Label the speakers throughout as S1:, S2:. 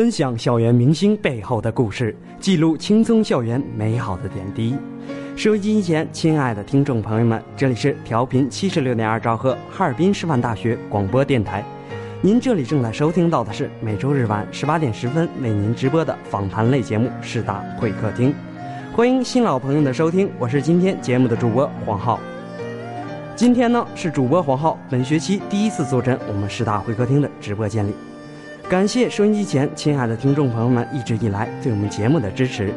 S1: 分享校园明星背后的故事，记录青葱校园美好的点滴。收音机前，亲爱的听众朋友们，这里是调频七十六点二兆赫哈尔滨师范大学广播电台。您这里正在收听到的是每周日晚十八点十分为您直播的访谈类节目《师大会客厅》。欢迎新老朋友的收听，我是今天节目的主播黄浩。今天呢是主播黄浩本学期第一次坐镇我们师大会客厅的直播间里。感谢收音机前亲爱的听众朋友们一直以来对我们节目的支持。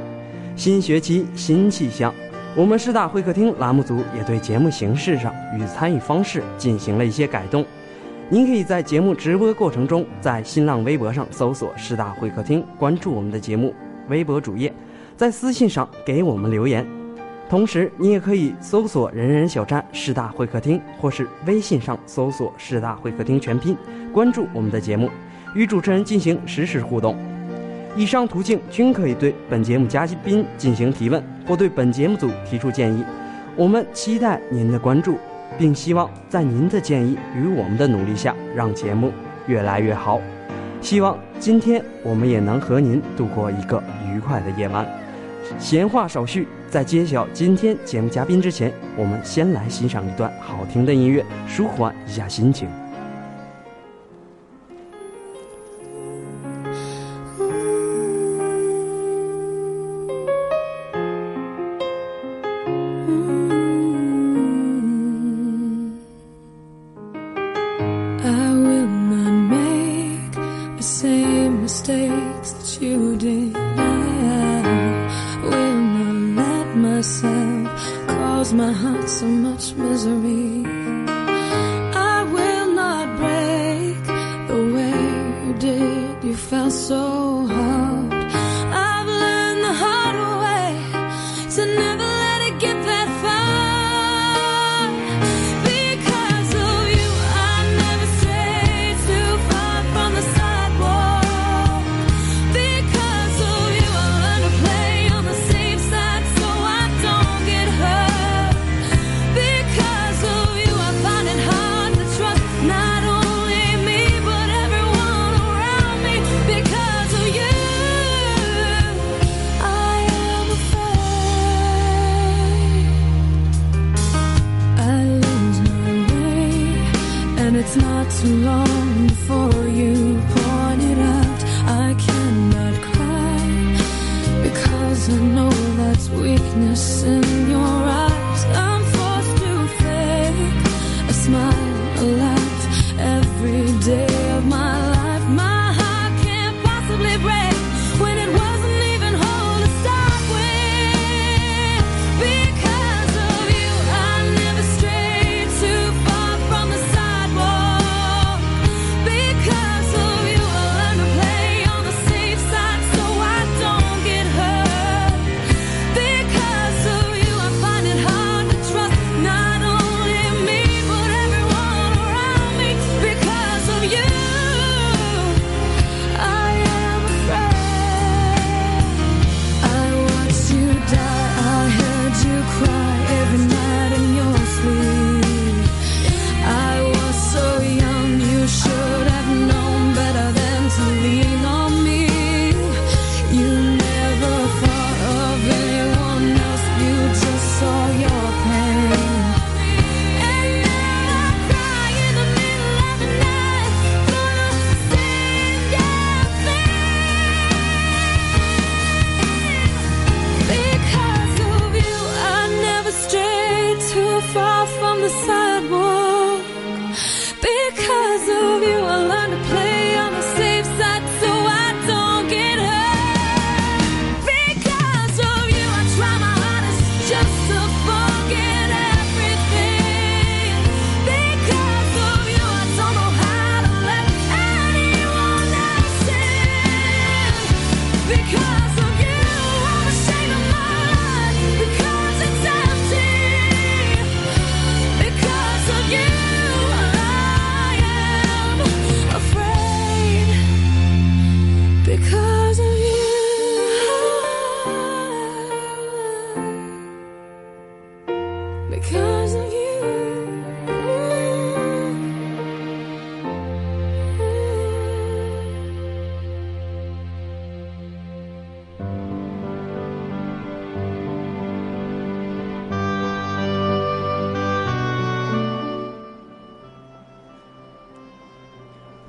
S1: 新学期新气象，我们师大会客厅栏目组也对节目形式上与参与方式进行了一些改动。您可以在节目直播过程中，在新浪微博上搜索“师大会客厅”，关注我们的节目微博主页，在私信上给我们留言。同时，你也可以搜索“人人小站师大会客厅”，或是微信上搜索“师大会客厅全拼”，关注我们的节目。与主持人进行实时互动，以上途径均可以对本节目嘉宾进行提问，或对本节目组提出建议。我们期待您的关注，并希望在您的建议与我们的努力下，让节目越来越好。希望今天我们也能和您度过一个愉快的夜晚。闲话少叙，在揭晓今天节目嘉宾之前，我们先来欣赏一段好听的音乐，舒缓一下心情。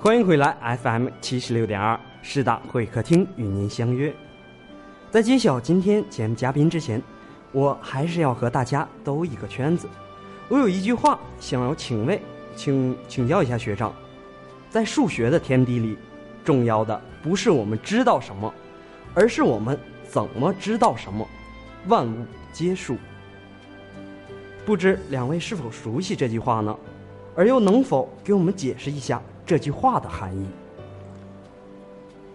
S1: 欢迎回来，FM 七十六点二师大会客厅与您相约。在揭晓今天节目嘉宾之前，我还是要和大家兜一个圈子。我有一句话想要请问，请请教一下学长，在数学的天地里，重要的不是我们知道什么，而是我们怎么知道什么。万物皆数。不知两位是否熟悉这句话呢？而又能否给我们解释一下这句话的含义？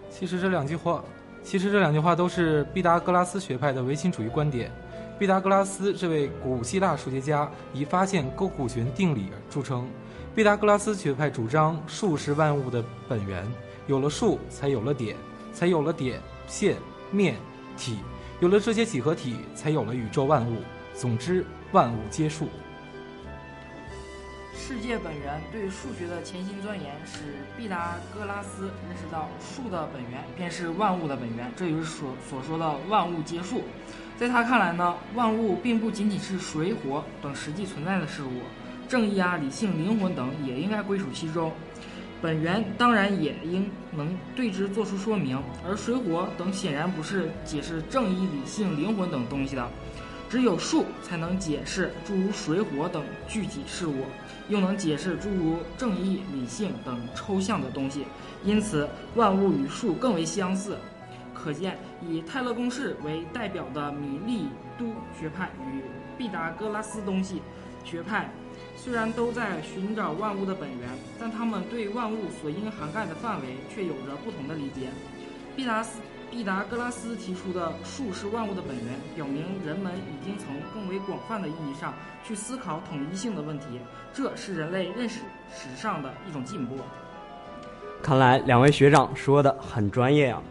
S2: 其实这两句话，其实这两句话都是毕达哥拉斯学派的唯心主义观点。毕达哥拉斯这位古希腊数学家以发现勾股弦定理著称。毕达哥拉斯学派主张数是万物的本源，有了数才有了点，才有了点、线、面、体，有了这些几何体，才有了宇宙万物。总之，万物皆数。
S3: 世界本源对数学的潜心钻研，使毕达哥拉斯认识到数的本源便是万物的本源，这就是所所说的万物皆数。在他看来呢，万物并不仅仅是水火等实际存在的事物，正义啊、理性、灵魂等也应该归属其中。本源当然也应能对之做出说明，而水火等显然不是解释正义、理性、灵魂等东西的。只有数才能解释诸如水火等具体事物，又能解释诸如正义、理性等抽象的东西。因此，万物与数更为相似。可见，以泰勒公式为代表的米利都学派与毕达哥拉斯东西学派，虽然都在寻找万物的本源，但他们对万物所应涵盖的范围却有着不同的理解。毕达斯。毕达哥拉斯提出的数是万物的本源，表明人们已经从更为广泛的意义上去思考统一性的问题，这是人类认识史上的一种进步。
S1: 看来两位学长说的很专业呀、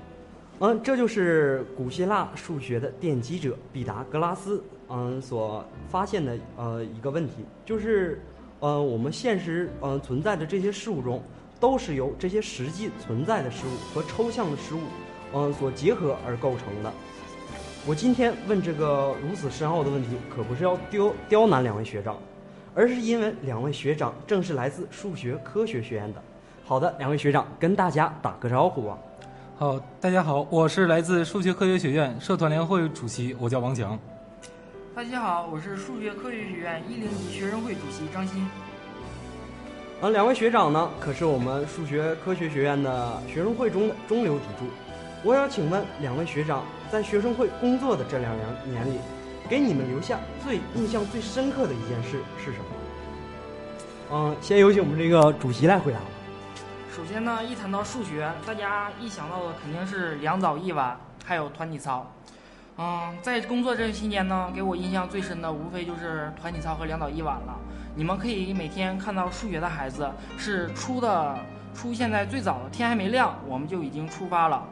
S1: 嗯，这就是古希腊数学的奠基者毕达哥拉斯嗯所发现的呃一个问题，就是呃我们现实呃存在的这些事物中，都是由这些实际存在的事物和抽象的事物嗯所结合而构成的。我今天问这个如此深奥的问题，可不是要刁刁难两位学长，而是因为两位学长正是来自数学科学学院的。好的，两位学长跟大家打个招呼吧。
S2: 好，大家好，我是来自数学科学学院社团联会主席，我叫王强。
S3: 大家好，我是数学科学学院一零级学生会主席张鑫。
S1: 啊，两位学长呢，可是我们数学科学学院的学生会中的中流砥柱。我想请问两位学长，在学生会工作的这两年里，给你们留下最印象最深刻的一件事是什么？嗯，先有请我们这个主席来回答吧。
S3: 首先呢，一谈到数学，大家一想到的肯定是两早一晚，还有团体操。嗯，在工作这期间呢，给我印象最深的无非就是团体操和两早一晚了。你们可以每天看到数学的孩子是出的出现在最早的天还没亮，我们就已经出发了。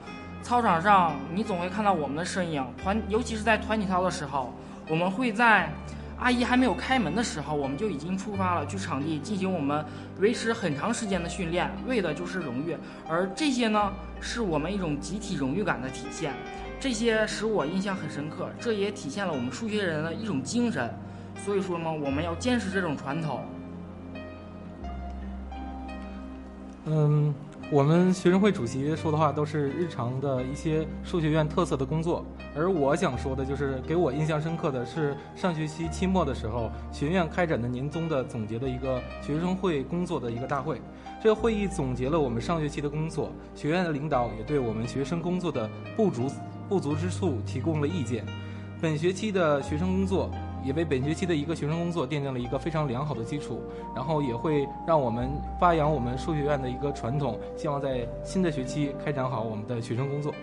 S3: 操场上你总会看到我们的身影，团尤其是在团体操的时候，我们会在阿姨还没有开门的时候，我们就已经出发了，去场地进行我们维持很长时间的训练，为的就是荣誉。而这些呢，是我们一种集体荣誉感的体现。这些使我印象很深刻，这也体现了我们数学人的一种精神。所以说呢，我们要坚持这种传统。
S2: 嗯，我们学生会主席说的话都是日常的一些数学院特色的工作，而我想说的就是给我印象深刻的是上学期期末的时候，学院开展的年终的总结的一个学生会工作的一个大会。这个会议总结了我们上学期的工作，学院的领导也对我们学生工作的不足不足之处提供了意见。本学期的学生工作。也为本学期的一个学生工作奠定了一个非常良好的基础，然后也会让我们发扬我们数学院的一个传统，希望在新的学期开展好我们的学生工作。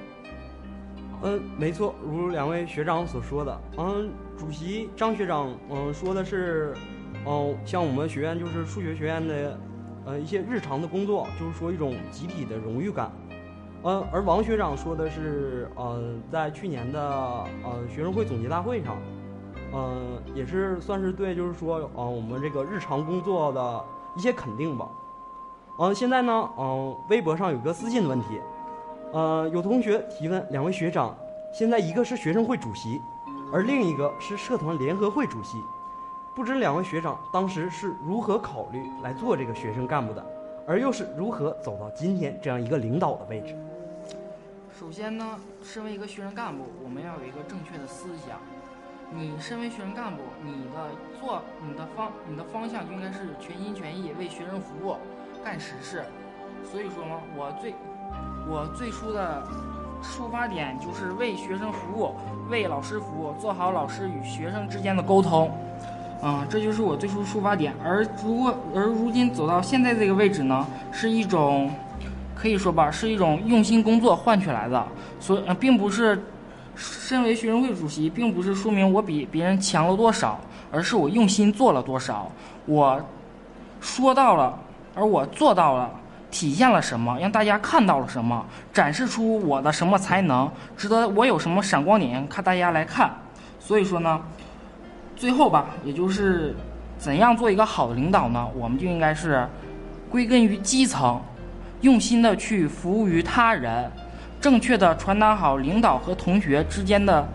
S1: 嗯，没错，如两位学长所说的，嗯，主席张学长，嗯，说的是，嗯，像我们学院就是数学学院的，呃，一些日常的工作，就是说一种集体的荣誉感。嗯，而王学长说的是，呃，在去年的呃学生会总结大会上。嗯，也是算是对，就是说，啊，我们这个日常工作的一些肯定吧。嗯，现在呢，嗯，微博上有个私信的问题，呃，有同学提问两位学长，现在一个是学生会主席，而另一个是社团联合会主席，不知两位学长当时是如何考虑来做这个学生干部的，而又是如何走到今天这样一个领导的位置？
S3: 首先呢，身为一个学生干部，我们要有一个正确的思想。你身为学生干部，你的做你的方你的方向应该是全心全意为学生服务，干实事。所以说嘛，我最我最初的出发点就是为学生服务，为老师服务，做好老师与学生之间的沟通。啊，这就是我最初出发点。而如果而如今走到现在这个位置呢，是一种可以说吧，是一种用心工作换取来的，所呃，并不是。身为学生会主席，并不是说明我比别人强了多少，而是我用心做了多少。我说到了，而我做到了，体现了什么？让大家看到了什么？展示出我的什么才能？值得我有什么闪光点？看大家来看。所以说呢，最后吧，也就是怎样做一个好的领导呢？我们就应该是归根于基层，用心的去服务于他人。正确的传达好领导和同学之间的，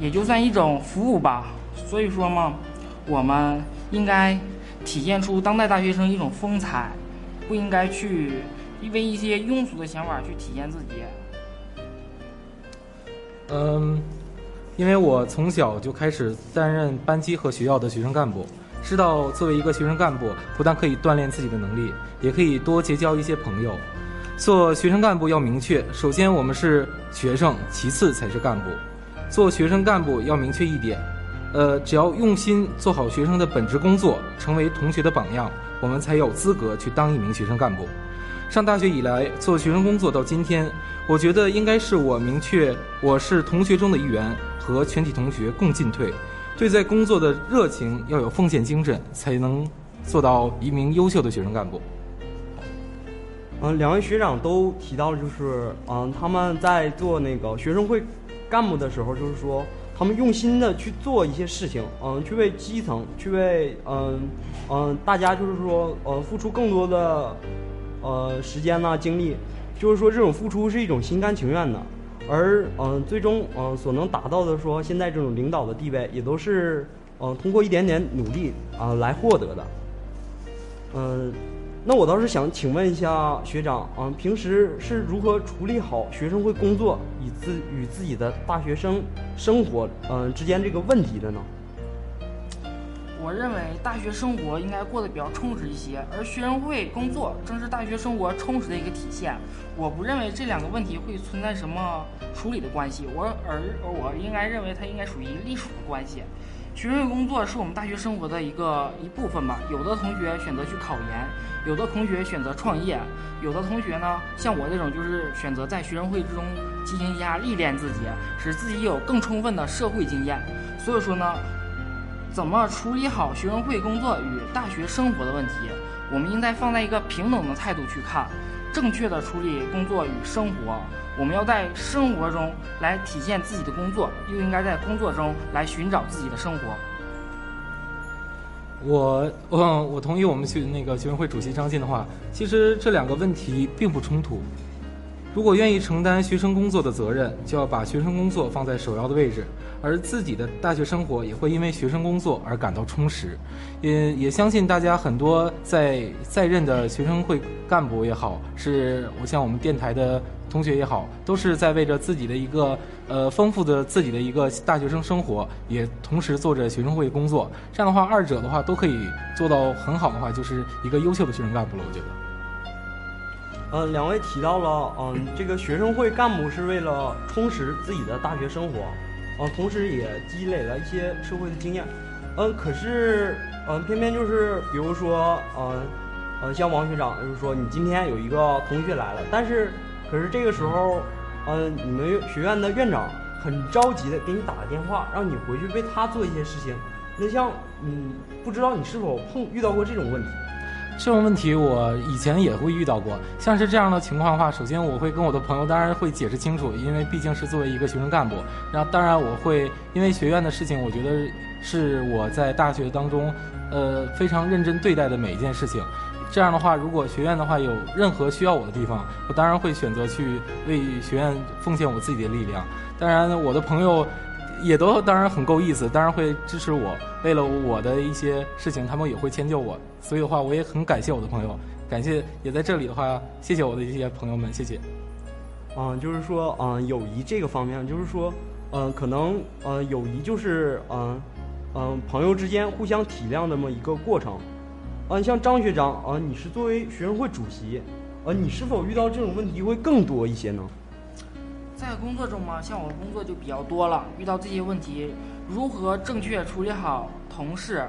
S3: 也就算一种服务吧。所以说嘛，我们应该体现出当代大学生一种风采，不应该去因为一些庸俗的想法去体现自己。
S2: 嗯，因为我从小就开始担任班级和学校的学生干部，知道作为一个学生干部，不但可以锻炼自己的能力，也可以多结交一些朋友。做学生干部要明确，首先我们是学生，其次才是干部。做学生干部要明确一点，呃，只要用心做好学生的本职工作，成为同学的榜样，我们才有资格去当一名学生干部。上大学以来做学生工作到今天，我觉得应该是我明确我是同学中的一员，和全体同学共进退，对在工作的热情要有奉献精神，才能做到一名优秀的学生干部。
S1: 嗯，两位学长都提到了，就是嗯，他们在做那个学生会干部的时候，就是说他们用心的去做一些事情，嗯，去为基层，去为嗯嗯大家，就是说呃付出更多的呃时间呐精力，就是说这种付出是一种心甘情愿的，而嗯最终嗯所能达到的说现在这种领导的地位，也都是嗯、通过一点点努力啊、来获得的。嗯、那我倒是想请问一下学长，嗯、平时是如何处理好学生会工作以自与自己的大学生生活嗯、之间这个问题的呢？
S3: 我认为大学生活应该过得比较充实一些，而学生会工作正是大学生活充实的一个体现。我不认为这两个问题会存在什么处理的关系，我而我应该认为它应该属于隶属的关系。学生会工作是我们大学生活的一个一部分吧。有的同学选择去考研，有的同学选择创业，有的同学呢，像我这种就是选择在学生会之中进行一下历练自己，使自己有更充分的社会经验。所以说呢，怎么处理好学生会工作与大学生活的问题，我们应该放在一个平等的态度去看，正确的处理工作与生活。我们要在生活中来体现自己的工作，又应该在工作中来寻找自己的生活。
S2: 我嗯，我同意我们学那个学生会主席张晋的话。其实这两个问题并不冲突。如果愿意承担学生工作的责任，就要把学生工作放在首要的位置，而自己的大学生活也会因为学生工作而感到充实。也也相信大家很多在在任的学生会干部也好，是我像我们电台的同学也好，都是在为着自己的一个呃丰富的自己的一个大学生生活，也同时做着学生会工作。这样的话，二者的话都可以做到很好的话，就是一个优秀的学生干部了。我觉得。
S1: 嗯，两位提到了，嗯，这个学生会干部是为了充实自己的大学生活，嗯，同时也积累了一些社会的经验，嗯，可是，嗯，偏偏就是，比如说，嗯，嗯，像王学长，就是说你今天有一个同学来了，但是，可是这个时候，嗯，你们学院的院长很着急的给你打个电话，让你回去为他做一些事情，那像，嗯，不知道你是否碰遇到过这种问题？
S2: 这种问题我以前也会遇到过，像是这样的情况的话，首先我会跟我的朋友当然会解释清楚，因为毕竟是作为一个学生干部。然后当然我会因为学院的事情，我觉得是我在大学当中，呃非常认真对待的每一件事情。这样的话，如果学院的话有任何需要我的地方，我当然会选择去为学院奉献我自己的力量。当然，我的朋友也都当然很够意思，当然会支持我。为了我的一些事情，他们也会迁就我。所以的话，我也很感谢我的朋友，感谢也在这里的话，谢谢我的一些朋友们，谢谢。
S1: 嗯，就是说，嗯，友谊这个方面，就是说，嗯，可能，嗯，友谊就是，嗯，嗯，朋友之间互相体谅的这么一个过程。嗯，像张学长，啊，你是作为学生会主席，呃，你是否遇到这种问题会更多一些呢？
S3: 在工作中嘛，像我的工作就比较多了，遇到这些问题，如何正确处理好同事、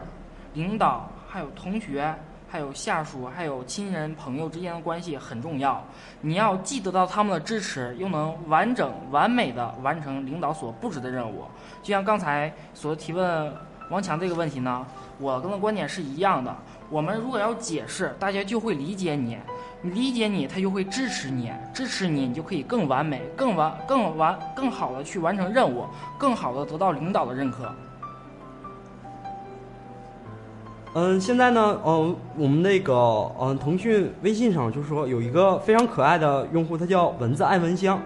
S3: 领导、还有同学、还有下属、还有亲人、朋友之间的关系很重要。你要既得到他们的支持，又能完整完美的完成领导所布置的任务。就像刚才所提问王强这个问题呢，我跟的观点是一样的。我们如果要解释，大家就会理解你。你理解你，他就会支持你，支持你，你就可以更完美、更完、更完、更好的去完成任务，更好的得到领导的认可。
S1: 嗯，现在呢，嗯，我们那个，嗯，腾讯微信上就是说有一个非常可爱的用户，他叫蚊子爱蚊香，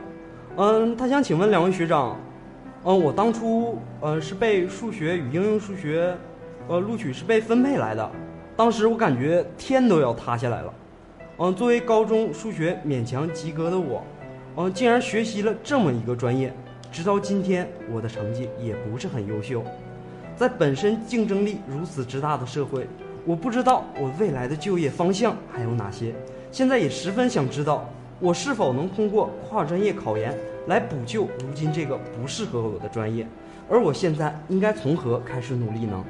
S1: 嗯，他想请问两位学长，嗯，我当初，呃，是被数学与应用数学，呃，录取是被分配来的，当时我感觉天都要塌下来了。嗯，作为高中数学勉强及格的我，嗯，竟然学习了这么一个专业，直到今天我的成绩也不是很优秀。在本身竞争力如此之大的社会，我不知道我未来的就业方向还有哪些。现在也十分想知道，我是否能通过跨专业考研来补救如今这个不适合我的专业，而我现在应该从何开始努力呢？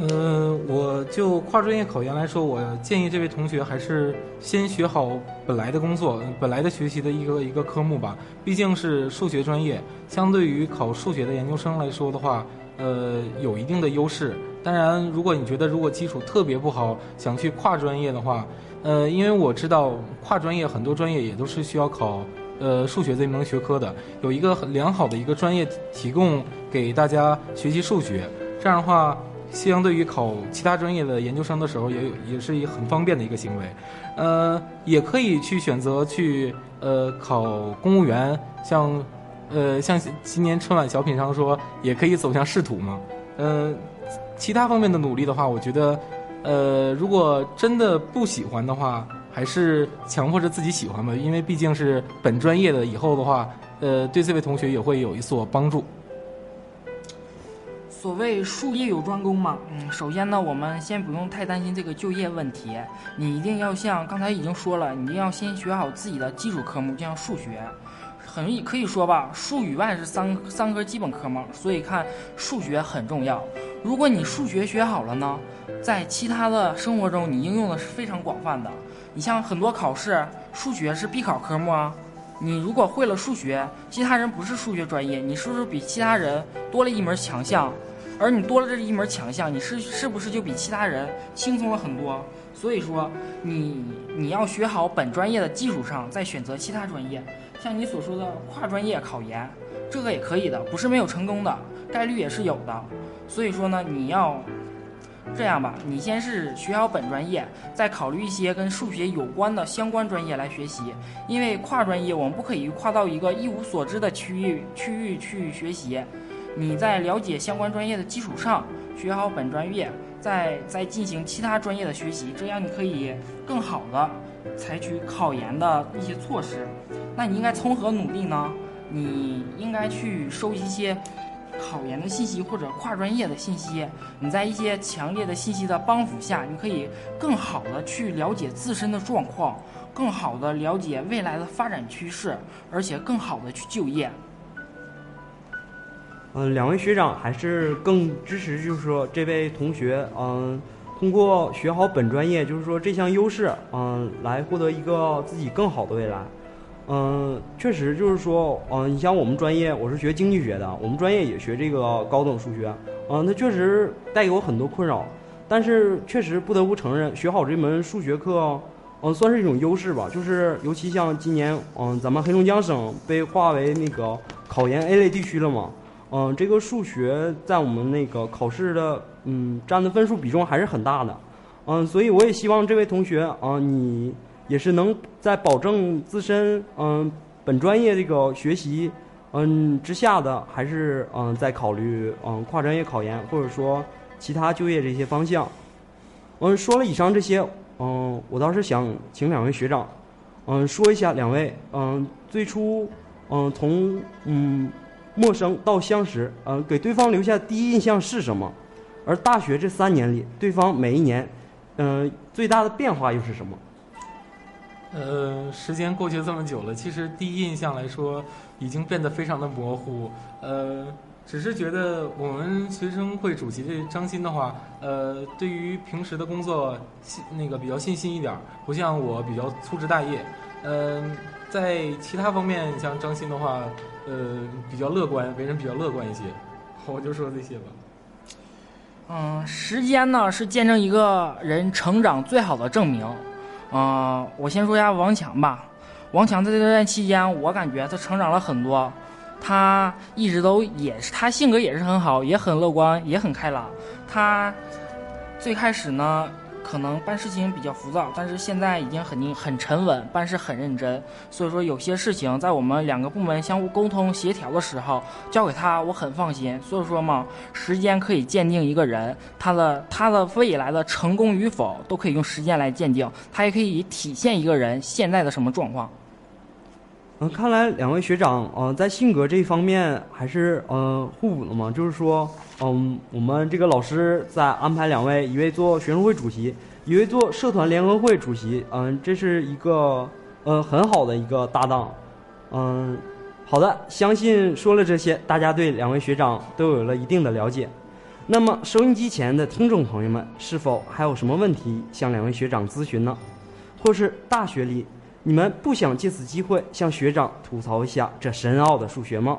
S2: 嗯，我就跨专业考研来说，我建议这位同学还是先学好本来的工作、本来的学习的一个一个科目吧。毕竟是数学专业，相对于考数学的研究生来说的话，呃，有一定的优势。当然，如果你觉得如果基础特别不好，想去跨专业的话，呃，因为我知道跨专业很多专业也都是需要考呃数学这门学科的，有一个很良好的一个专业提供给大家学习数学，这样的话。相对于考其他专业的研究生的时候，也有也是一很方便的一个行为，呃，也可以去选择去呃考公务员，像呃，像今年春晚小品上说，也可以走向仕途嘛。嗯、其他方面的努力的话，我觉得，呃，如果真的不喜欢的话，还是强迫着自己喜欢吧，因为毕竟是本专业的，以后的话，呃，对这位同学也会有一所帮助。
S3: 所谓术业有专攻嘛，嗯，首先呢，我们先不用太担心这个就业问题，你一定要像刚才已经说了，你一定要先学好自己的基础科目，就像数学，很可以说吧，数语外是三三科基本科目，所以看数学很重要。如果你数学学好了呢，在其他的生活中你应用的是非常广泛的。你像很多考试，数学是必考科目啊。你如果会了数学，其他人不是数学专业，你是不是比其他人多了一门强项？而你多了这一门强项，你是是不是就比其他人轻松了很多？所以说，你你要学好本专业的基础上，再选择其他专业。像你所说的跨专业考研，这个也可以的，不是没有成功的，概率也是有的。所以说呢，你要这样吧，你先是学好本专业，再考虑一些跟数学有关的相关专业来学习。因为跨专业，我们不可以跨到一个一无所知的区域区域去学习。你在了解相关专业的基础上，学好本专业，再再进行其他专业的学习，这样你可以更好的采取考研的一些措施。那你应该从何努力呢？你应该去收集一些考研的信息或者跨专业的信息。你在一些强烈的信息的帮扶下，你可以更好的去了解自身的状况，更好的了解未来的发展趋势，而且更好的去就业。
S1: 嗯，两位学长还是更支持，就是说这位同学，嗯，通过学好本专业，就是说这项优势，嗯，来获得一个自己更好的未来。嗯，确实就是说，嗯，你像我们专业，我是学经济学的，我们专业也学这个高等数学，嗯，它确实带给我很多困扰，但是确实不得不承认，学好这门数学课，嗯，算是一种优势吧。就是尤其像今年，嗯，咱们黑龙江省被划为那个考研 A 类地区了嘛。嗯，这个数学在我们那个考试的嗯占的分数比重还是很大的，嗯，所以我也希望这位同学啊，你也是能在保证自身嗯本专业这个学习嗯之下的，还是嗯在考虑嗯跨专业考研或者说其他就业这些方向。嗯，说了以上这些，嗯，我倒是想请两位学长，嗯，说一下两位嗯最初嗯从嗯。陌生到相识，呃，给对方留下第一印象是什么？而大学这三年里，对方每一年，嗯、最大的变化又是什么？
S2: 呃，时间过去这么久了，其实第一印象来说，已经变得非常的模糊。呃，只是觉得我们学生会主席这张鑫的话，呃，对于平时的工作信那个比较信心一点，不像我比较粗枝大叶。嗯、在其他方面，像张鑫的话，呃，比较乐观，为人比较乐观一些。我就说这些吧。
S3: 嗯，时间呢是见证一个人成长最好的证明。嗯，我先说一下王强吧。王强在这段期间，我感觉他成长了很多。他一直都也是，他性格也是很好，也很乐观，也很开朗。他最开始呢，可能办事情比较浮躁，但是现在已经很很沉稳，办事很认真。所以说，有些事情在我们两个部门相互沟通协调的时候，交给他，我很放心。所以说嘛，时间可以鉴定一个人他的他的未来的成功与否，都可以用时间来鉴定。他也可以体现一个人现在的什么状况。
S1: 嗯，看来两位学长，呃，在性格这一方面还是呃互补的嘛。就是说，嗯，我们这个老师在安排两位，一位做学生会主席，一位做社团联合会主席，嗯，这是一个呃很好的一个搭档。嗯，好的，相信说了这些，大家对两位学长都有了一定的了解。那么，收音机前的听众朋友们，是否还有什么问题向两位学长咨询呢？或是大学里？你们不想借此机会向学长吐槽一下这深奥的数学吗？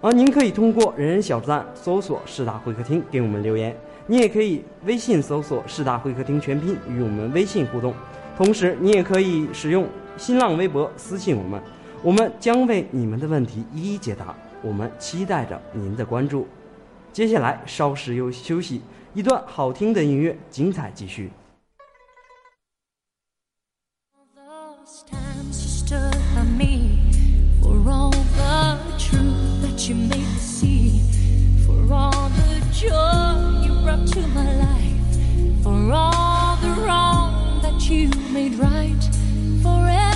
S1: 啊，您可以通过人人小站搜索“师大会客厅”给我们留言，你也可以微信搜索“师大会客厅全拼”与我们微信互动，同时你也可以使用新浪微博私信我们，我们将为你们的问题一一解答。我们期待着您的关注。接下来稍事休休息，一段好听的音乐，精彩继续。
S4: for all the truth that you made see, for all the joy you brought to my life, for all the wrong that you made right, forever.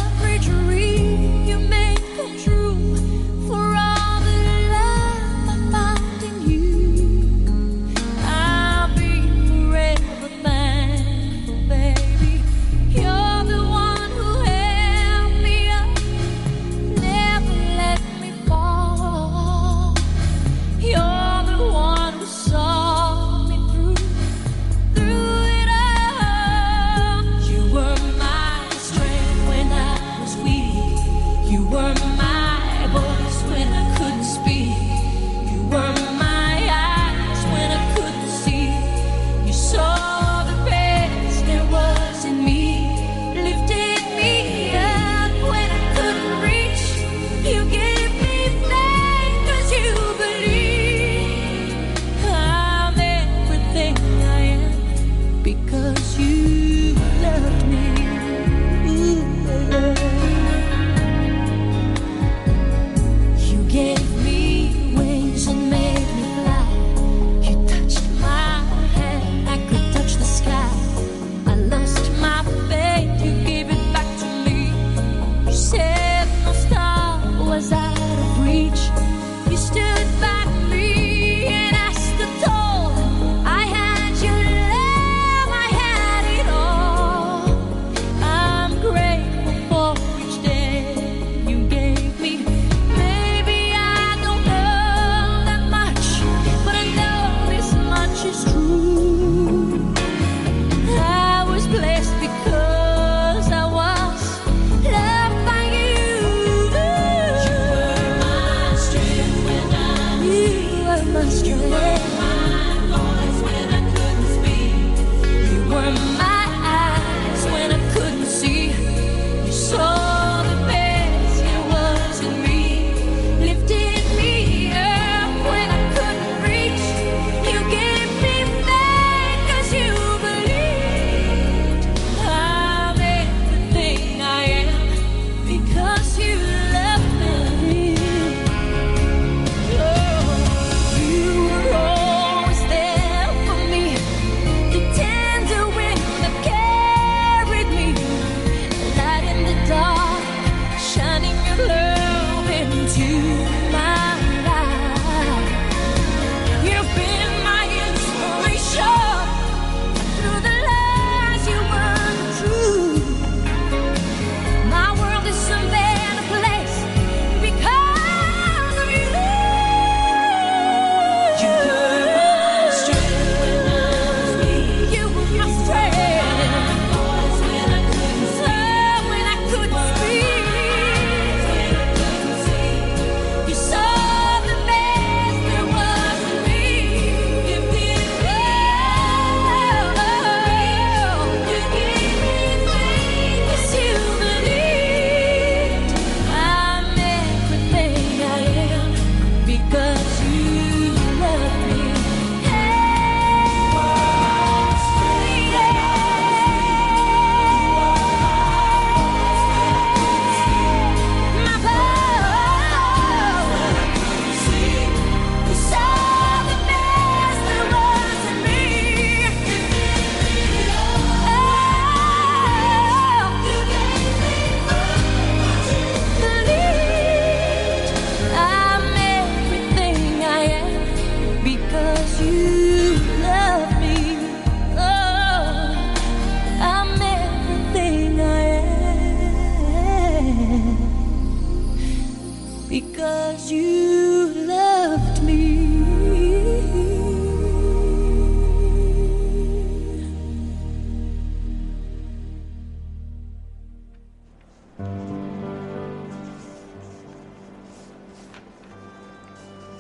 S4: Because you loved me.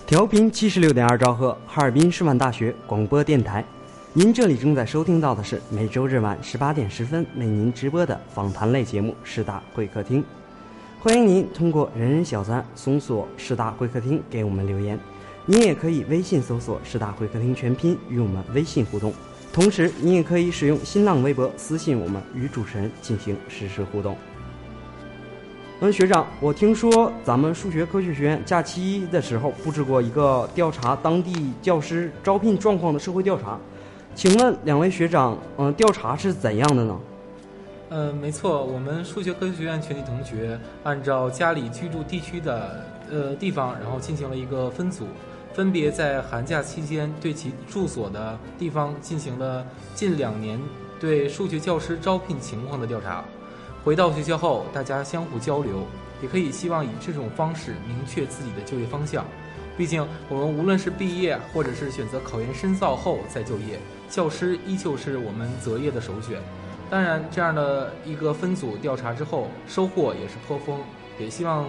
S1: “调频七十六点二兆赫，哈尔滨师范大学广播电台。您这里正在收听到的是每周日晚十八点十分为您直播的访谈类节目《师大会客厅》。欢迎您通过人人小站搜索“师大会客厅”给我们留言，您也可以微信搜索“师大会客厅”全拼与我们微信互动。同时，您也可以使用新浪微博私信我们，与主持人进行实时互动。嗯，学长，我听说咱们数学科学学院假期的时候布置过一个调查当地教师招聘状况的社会调查，请问两位学长，嗯，调查是怎样的呢？
S2: 嗯，没错，我们数学科学学院全体同学按照家里居住地区的呃地方，然后进行了一个分组，分别在寒假期间对其住所的地方进行了近两年对数学教师招聘情况的调查。回到学校后，大家相互交流，也可以希望以这种方式明确自己的就业方向。毕竟，我们无论是毕业，或者是选择考研深造后再就业，教师依旧是我们择业的首选。当然，这样的一个分组调查之后，收获也是颇丰。也希望，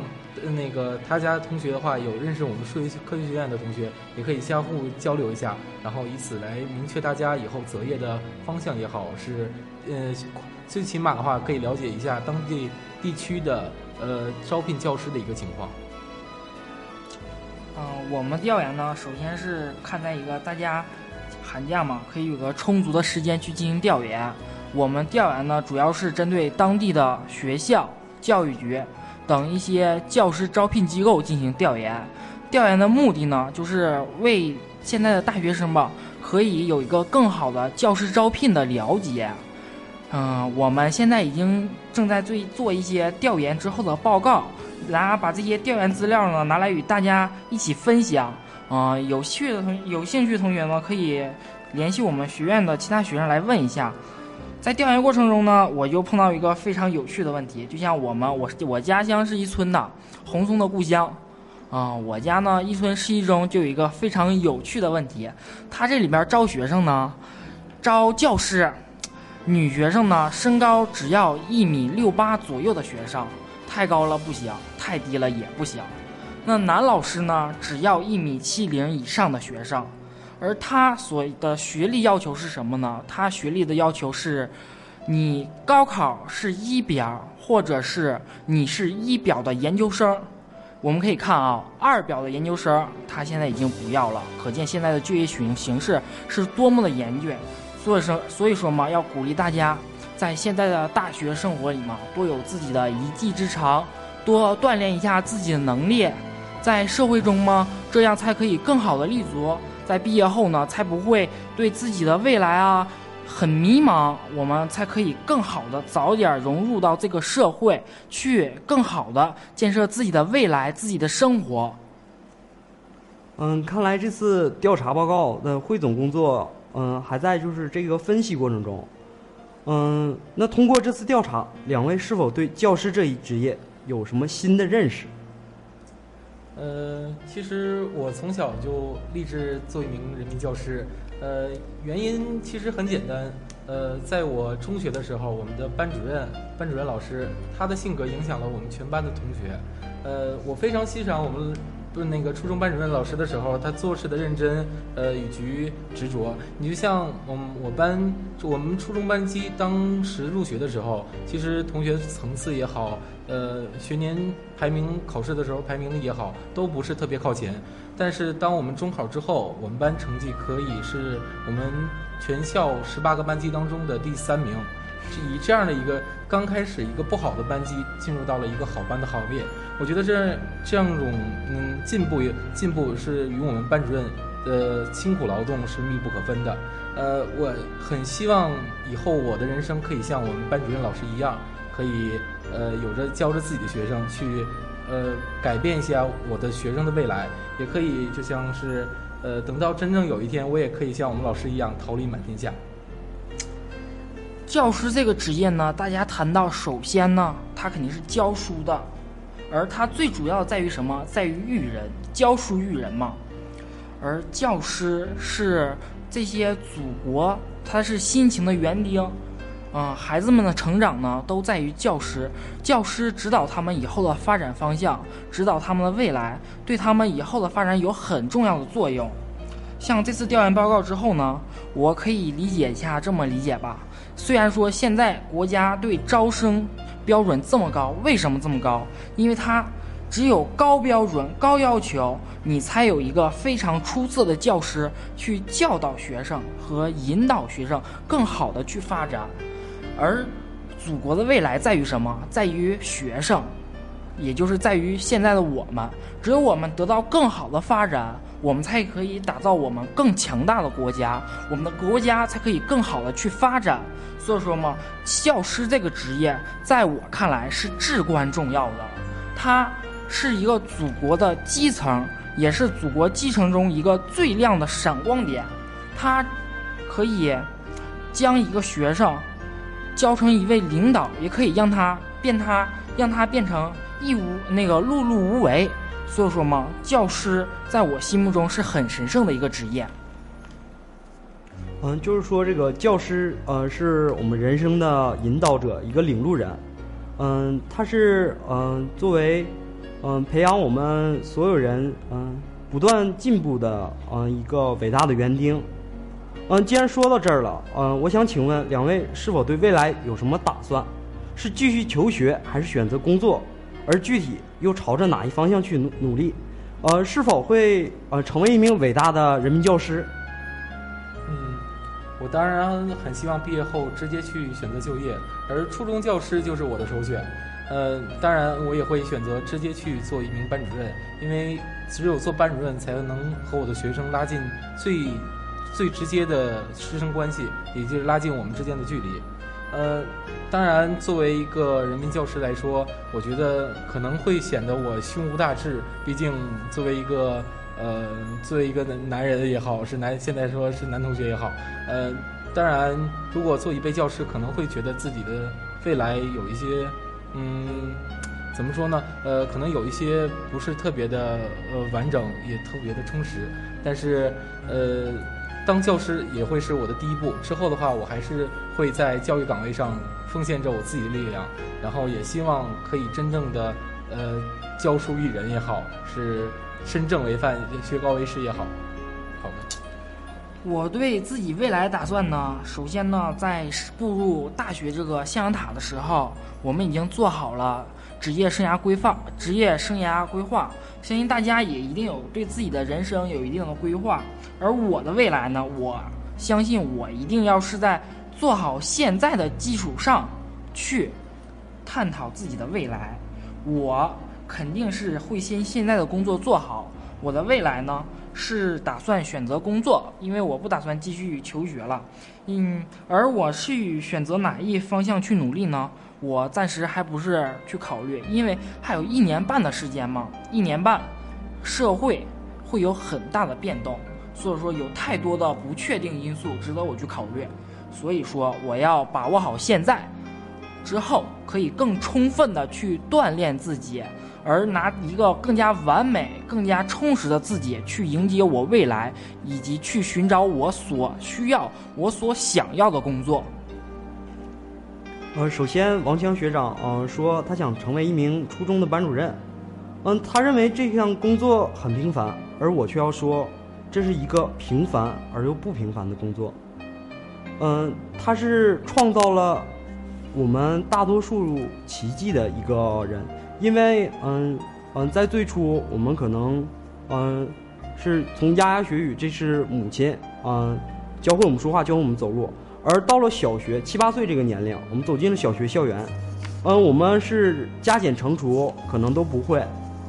S2: 那个他家同学的话，有认识我们数学科学学院的同学，也可以相互交流一下，然后以此来明确大家以后择业的方向也好，是，呃。最起码的话，可以了解一下当地地区的呃招聘教师的一个情况。
S3: 嗯，我们调研呢，首先是看在一个大家寒假嘛，可以有个充足的时间去进行调研。我们调研呢，主要是针对当地的学校、教育局等一些教师招聘机构进行调研。调研的目的呢，就是为现在的大学生吧，可以有一个更好的教师招聘的了解。嗯，我们现在已经正在做做一些调研之后的报告，然后把这些调研资料呢拿来与大家一起分享。嗯，有趣的同有兴趣同学呢可以联系我们学院的其他学生来问一下。在调研过程中呢，我就碰到一个非常有趣的问题，就像我们我我家乡是一村的红松的故乡，啊，我家呢一村十一中就有一个非常有趣的问题，他这里边招学生呢，招教师。女学生呢，身高只要一米六八左右的学生，太高了不行，太低了也不行。那男老师呢，只要一米七零以上的学生，而他所的学历要求是什么呢？他学历的要求是，你高考是一表，或者是你是一表的研究生。我们可以看啊，二表的研究生他现在已经不要了，可见现在的就业形形势是多么的严峻。所以说，所以说嘛，要鼓励大家在现在的大学生活里嘛，多有自己的一技之长，多锻炼一下自己的能力，在社会中嘛，这样才可以更好的立足。在毕业后呢，才不会对自己的未来啊很迷茫，我们才可以更好的早点融入到这个社会，去更好的建设自己的未来，自己的生活。
S1: 嗯，看来这次调查报告的汇总工作。嗯，还在就是这个分析过程中。嗯，那通过这次调查，两位是否对教师这一职业有什么新的认识？
S2: 呃，其实我从小就立志做一名人民教师。呃，原因其实很简单。呃，在我中学的时候，我们的班主任、班主任老师，他的性格影响了我们全班的同学。呃，我非常欣赏我们。问那个初中班主任老师的时候，他做事的认真，呃，以及执着。你就像我们我班我们初中班级当时入学的时候，其实同学层次也好，呃，学年排名考试的时候排名也好，都不是特别靠前。但是当我们中考之后，我们班成绩可以是我们全校十八个班级当中的第三名。是以这样的一个刚开始一个不好的班级进入到了一个好班的行列，我觉得这这样种嗯进步进步是与我们班主任的辛苦劳动是密不可分的。呃，我很希望以后我的人生可以像我们班主任老师一样，可以呃有着教着自己的学生去呃改变一下我的学生的未来，也可以就像是呃等到真正有一天我也可以像我们老师一样桃李满天下。
S3: 教师这个职业呢，大家谈到首先呢，他肯定是教书的，而他最主要在于什么？在于育人，教书育人嘛。而教师是这些祖国，他是辛勤的园丁。嗯，孩子们的成长呢，都在于教师。教师指导他们以后的发展方向，指导他们的未来，对他们以后的发展有很重要的作用。像这次调研报告之后呢，我可以理解一下，这么理解吧。虽然说现在国家对招生标准这么高，为什么这么高？因为它只有高标准、高要求，你才有一个非常出色的教师去教导学生和引导学生更好的去发展。而祖国的未来在于什么？在于学生，也就是在于现在的我们。只有我们得到更好的发展，我们才可以打造我们更强大的国家，我们的国家才可以更好的去发展。所以说嘛，教师这个职业，在我看来是至关重要的。它是一个祖国的基层，也是祖国基层中一个最亮的闪光点。它可以将一个学生。教成一位领导，也可以让他变他让他变成一无那个碌碌无为。所以说嘛，教师在我心目中是很神圣的一个职业。
S1: 嗯，就是说这个教师，呃，是我们人生的引导者，一个领路人。嗯，他是嗯作为嗯培养我们所有人嗯不断进步的嗯一个伟大的园丁。嗯，既然说到这儿了，嗯，我想请问两位是否对未来有什么打算？是继续求学，还是选择工作？而具体又朝着哪一方向去努努力？呃，是否会呃成为一名伟大的人民教师？
S2: 嗯，我当然很希望毕业后直接去选择就业，而初中教师就是我的首选。呃，当然我也会选择直接去做一名班主任，因为只有做班主任才能和我的学生拉近最。最直接的师生关系，也就是拉近我们之间的距离。呃，当然，作为一个人民教师来说，我觉得可能会显得我胸无大志。毕竟，作为一个呃，作为一个男人也好，是男现在说是男同学也好，呃，当然，如果做一辈教师，可能会觉得自己的未来有一些，嗯，怎么说呢？呃，可能有一些不是特别的呃完整，也特别的充实。但是，呃。当教师也会是我的第一步，之后的话，我还是会在教育岗位上奉献着我自己的力量，然后也希望可以真正的，呃，教书育人也好，是身正为范、学高为师也好。好的。
S3: 我对自己未来打算呢，首先呢，在步入大学这个象牙塔的时候，我们已经做好了职业生涯规划，职业生涯规划。相信大家也一定有对自己的人生有一定的规划，而我的未来呢？我相信我一定要是在做好现在的基础上，去探讨自己的未来。我肯定是会先现在的工作做好。我的未来呢，是打算选择工作，因为我不打算继续求学了。嗯，而我去选择哪一方向去努力呢？我暂时还不是去考虑，因为还有一年半的时间嘛，一年半，社会会有很大的变动，所以说有太多的不确定因素值得我去考虑，所以说我要把握好现在，之后可以更充分的去锻炼自己，而拿一个更加完美、更加充实的自己去迎接我未来，以及去寻找我所需要、我所想要的工作。
S1: 呃，首先，王强学长，嗯，说他想成为一名初中的班主任，嗯，他认为这项工作很平凡，而我却要说，这是一个平凡而又不平凡的工作。嗯，他是创造了我们大多数奇迹的一个人，因为，嗯嗯，在最初，我们可能，嗯，是从牙牙学语，这是母亲，嗯，教会我们说话，教会我们走路。而到了小学七八岁这个年龄，我们走进了小学校园，嗯，我们是加减乘除可能都不会，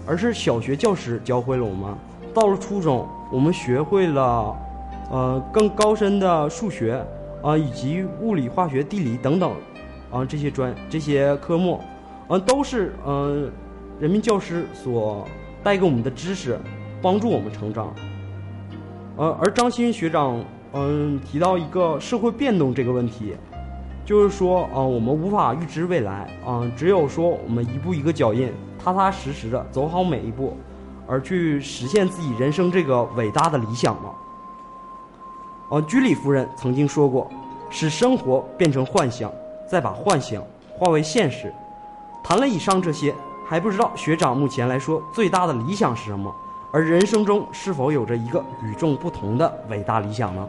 S1: 而是小学教师教会了我们。到了初中，我们学会了，呃，更高深的数学，啊，以及物理、化学、地理等等，啊，这些专这些科目，嗯，都是嗯，人民教师所带给我们的知识，帮助我们成长。呃，而张欣学长。嗯，提到一个社会变动这个问题，就是说，啊，我们无法预知未来，啊，只有说我们一步一个脚印踏踏实实的走好每一步，而去实现自己人生这个伟大的理想吗？呃，居里夫人曾经说过：“使生活变成幻想，再把幻想化为现实。”谈了以上这些，还不知道学长目前来说最大的理想是什么？而人生中是否有着一个与众不同的伟大理想呢？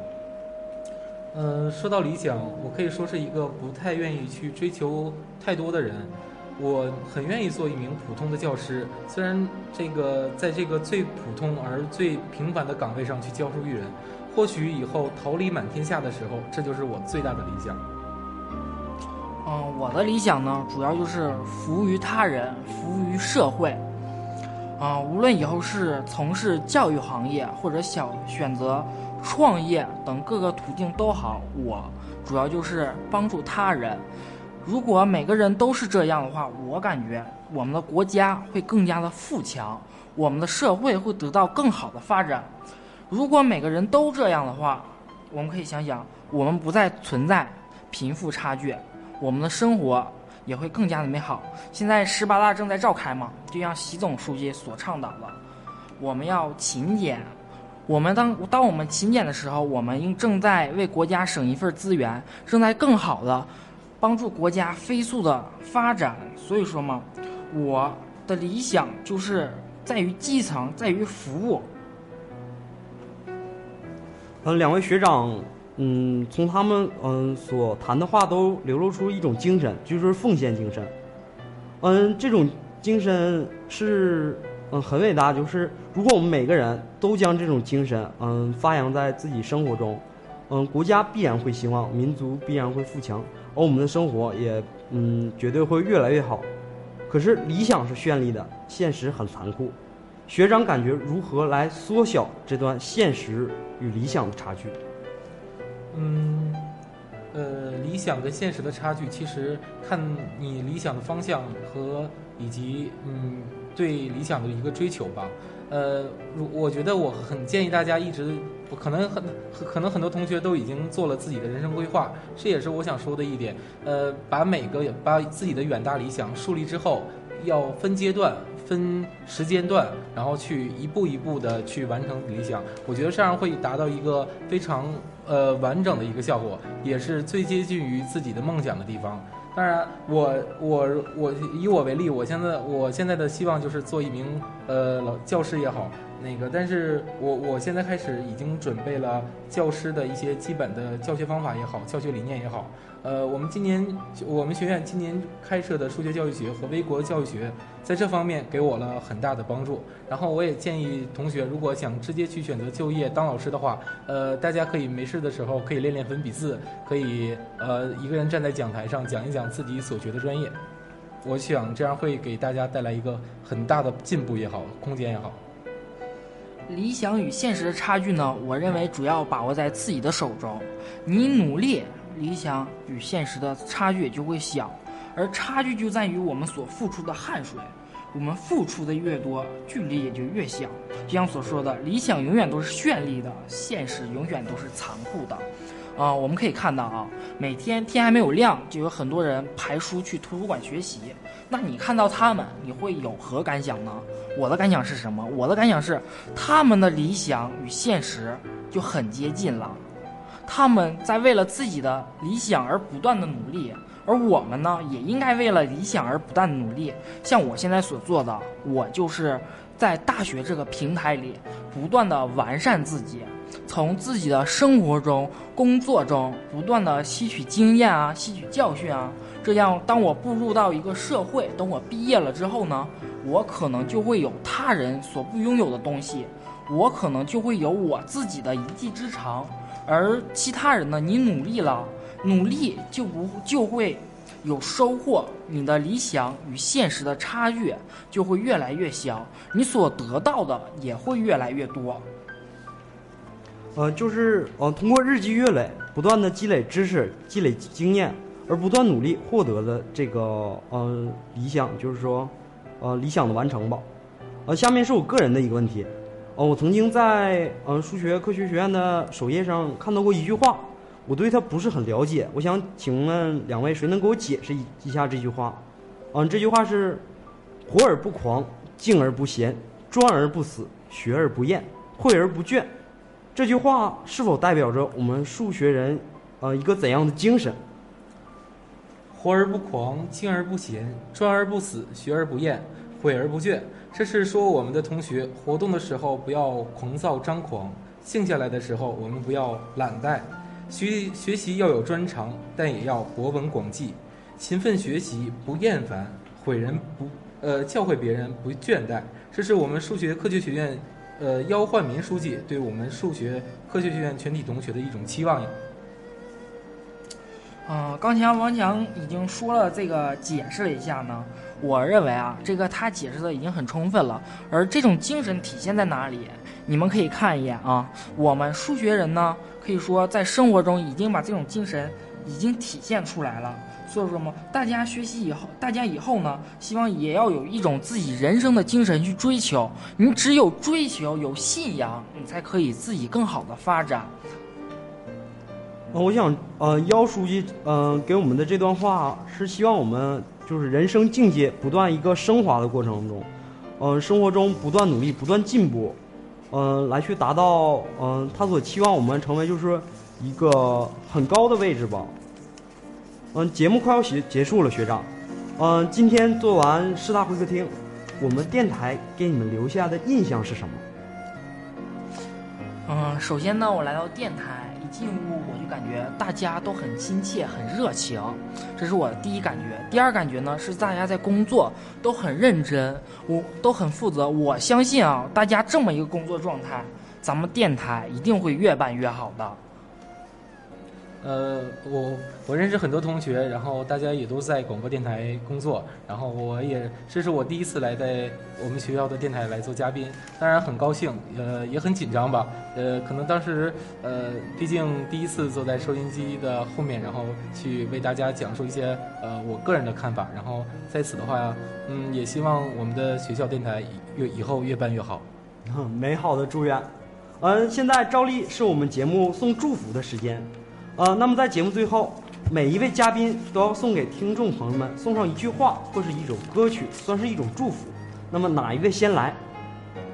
S2: 嗯，说到理想，我可以说是一个不太愿意去追求太多的人。我很愿意做一名普通的教师，虽然这个在这个最普通而最平凡的岗位上去教书育人，或许以后桃李满天下的时候，这就是我最大的理想。
S3: 嗯，我的理想呢，主要就是服务于他人，服务于社会。啊、无论以后是从事教育行业，或者想选择创业等各个途径都好，我主要就是帮助他人。如果每个人都是这样的话，我感觉我们的国家会更加的富强，我们的社会会得到更好的发展。如果每个人都这样的话，我们可以想想，我们不再存在贫富差距，我们的生活也会更加的美好。现在十八大正在召开嘛，就像习总书记所倡导的，我们要勤俭。我们当当我们勤俭的时候，我们应正在为国家省一份资源，正在更好的帮助国家飞速的发展。所以说嘛，我的理想就是在于基层，在于服务。
S1: 嗯，两位学长，嗯，从他们嗯所谈的话都流露出一种精神，就是奉献精神。嗯，这种精神是嗯很伟大，就是如果我们每个人都将这种精神嗯发扬在自己生活中，嗯，国家必然会兴旺，民族必然会富强，而我们的生活也嗯绝对会越来越好。可是理想是绚丽的，现实很残酷。学长感觉如何来缩小这段现实与理想的差距？
S2: 嗯，呃，理想跟现实的差距，其实看你理想的方向和以及嗯对理想的一个追求吧。呃，如我觉得我很建议大家一直，可能很可能很多同学都已经做了自己的人生规划，这也是我想说的一点。呃，把每个把自己的远大理想树立之后，要分阶段。分时间段，然后去一步一步的去完成理想，我觉得这样会达到一个非常呃完整的一个效果，也是最接近于自己的梦想的地方。当然，我我我以我为例，我现在我现在的希望就是做一名呃老教师也好，那个，但是我我现在开始已经准备了教师的一些基本的教学方法也好，教学理念也好。呃，我们今年我们学院今年开设的数学教育学和微国教育学，在这方面给我了很大的帮助。然后我也建议同学，如果想直接去选择就业当老师的话，呃，大家可以没事的时候可以练练粉笔字，可以呃一个人站在讲台上讲一讲自己所学的专业。我想这样会给大家带来一个很大的进步也好，空间也好。
S3: 理想与现实的差距呢？我认为主要把握在自己的手中，你努力。理想与现实的差距就会小，而差距就在于我们所付出的汗水。我们付出的越多，距离也就越小。就像所说的，理想永远都是绚丽的，现实永远都是残酷的。啊、我们可以看到啊，每天天还没有亮，就有很多人排书去图书馆学习。那你看到他们，你会有何感想呢？我的感想是什么？我的感想是，他们的理想与现实就很接近了。他们在为了自己的理想而不断的努力，而我们呢，也应该为了理想而不断的努力。像我现在所做的，我就是在大学这个平台里不断的完善自己，从自己的生活中、工作中不断的吸取经验啊，吸取教训啊。这样，当我步入到一个社会，等我毕业了之后呢，我可能就会有他人所不拥有的东西，我可能就会有我自己的一技之长。而其他人呢？你努力了，努力就不就会有收获，你的理想与现实的差距就会越来越小，你所得到的也会越来越多。
S1: 呃，就是呃，通过日积月累，不断的积累知识、积累经验，而不断努力获得的这个呃理想，就是说，呃理想的完成吧。呃，下面是我个人的一个问题。哦，我曾经在呃数学科学学院的首页上看到过一句话，我对它不是很了解，我想请问两位谁能给我解释一一下这句话？嗯，这句话是：活而不狂，静而不闲，专而不死，学而不厌，诲而不倦。这句话是否代表着我们数学人，呃，一个怎样的精神？
S2: 活而不狂，静而不闲，专而不死，学而不厌，诲而不倦。这是说我们的同学活动的时候不要狂躁张狂，静下来的时候我们不要懒怠。学学习要有专长，但也要博闻广记，勤奋学习不厌烦，诲人不呃教诲别人不倦怠。这是我们数学科学学院呃姚焕民书记对我们数学科学学院全体同学的一种期望呀。
S3: 嗯，刚才王强已经说了这个解释了一下呢，我认为啊，这个他解释的已经很充分了。而这种精神体现在哪里？你们可以看一眼啊，我们数学人呢，可以说在生活中已经把这种精神已经体现出来了。所以说嘛，大家学习以后，大家以后呢，希望也要有一种自己人生的精神去追求。你只有追求，有信仰，你才可以自己更好的发展。
S1: 呃，我想，呃，姚书记，呃，给我们的这段话是希望我们就是人生境界不断一个升华的过程中，呃，生活中不断努力，不断进步，呃，来去达到，嗯、他所期望我们成为就是一个很高的位置吧。嗯、节目快要结结束了，学长，嗯、今天做完师大会客厅，我们电台给你们留下的印象是什么？
S3: 嗯，首先呢，我来到电台，一进屋我就感觉大家都很亲切、很热情，这是我的第一感觉。第二感觉呢，是大家在工作都很认真，我都很负责。我相信啊，大家这么一个工作状态，咱们电台一定会越办越好的。
S2: 呃，我我认识很多同学，然后大家也都在广播电台工作，然后我也这是我第一次来在我们学校的电台来做嘉宾，当然很高兴，呃，也很紧张吧，呃，可能当时呃，毕竟第一次坐在收音机的后面，然后去为大家讲述一些呃我个人的看法，然后在此的话，嗯，也希望我们的学校电台越以后越办越好。
S1: 嗯，美好的祝愿。嗯，现在照例是我们节目送祝福的时间。呃，那么在节目最后，每一位嘉宾都要送给听众朋友们送上一句话或是一首歌曲，算是一种祝福。那么哪一位先来？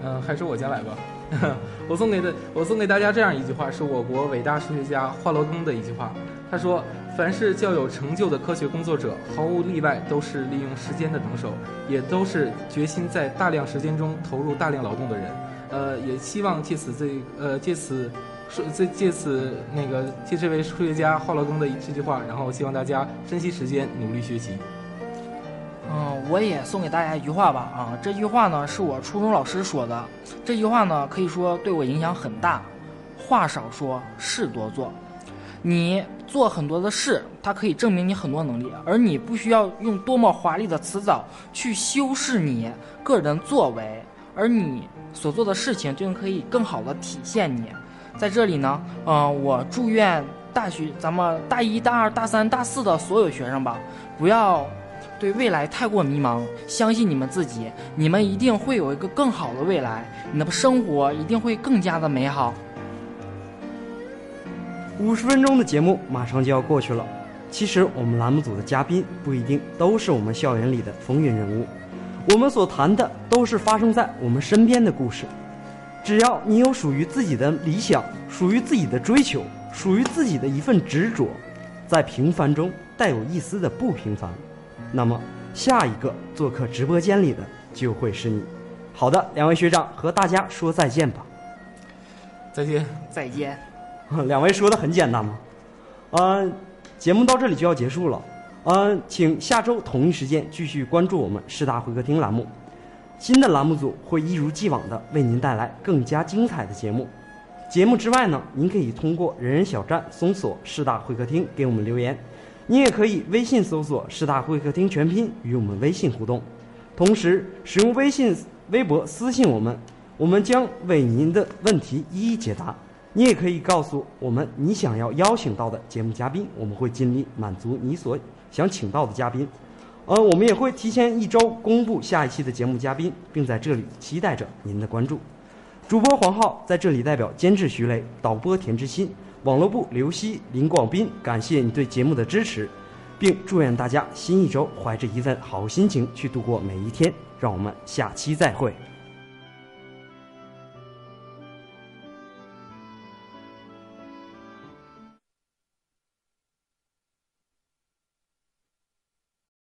S2: 嗯，还是我先来吧。我送给的，我送给大家这样一句话，是我国伟大数学家华罗庚的一句话。他说：“凡是较有成就的科学工作者，毫无例外都是利用时间的能手，也都是决心在大量时间中投入大量劳动的人。”呃，也希望借此这呃借此说这借此那个借这位数学家华罗庚的这句话，然后希望大家珍惜时间，努力学习。
S3: 嗯，我也送给大家一句话吧啊，这句话呢是我初中老师说的，这句话呢可以说对我影响很大。话少说，事多做。你做很多的事，它可以证明你很多能力，而你不需要用多么华丽的辞藻去修饰你个人作为，而你所做的事情就可以更好的体现你。在这里呢，嗯、我祝愿大学咱们大一、大二、大三、大四的所有学生吧，不要对未来太过迷茫，相信你们自己，你们一定会有一个更好的未来，你的生活一定会更加的美好。
S1: 五十分钟的节目马上就要过去了。其实我们栏目组的嘉宾不一定都是我们校园里的风云人物，我们所谈的都是发生在我们身边的故事。只要你有属于自己的理想，属于自己的追求，属于自己的一份执着，在平凡中带有一丝的不平凡，那么下一个做客直播间里的就会是你。好的，两位学长和大家说再见吧。
S2: 再见。
S3: 再见。
S1: 两位说的很简单吗？嗯、节目到这里就要结束了。嗯、请下周同一时间继续关注我们师大会客厅栏目。新的栏目组会一如既往的为您带来更加精彩的节目。节目之外呢，您可以通过人人小站搜索“师大会客厅”给我们留言，您也可以微信搜索“师大会客厅全拼”与我们微信互动。同时，使用微信、微博私信我们，我们将为您的问题一一解答。你也可以告诉我们你想要邀请到的节目嘉宾，我们会尽力满足你所想请到的嘉宾。呃，我们也会提前一周公布下一期的节目嘉宾，并在这里期待着您的关注。主播黄浩在这里代表监制徐雷、导播田之心、网络部刘希、林广斌，感谢你对节目的支持，并祝愿大家新一周怀着一份好心情去度过每一天。让我们下期再会。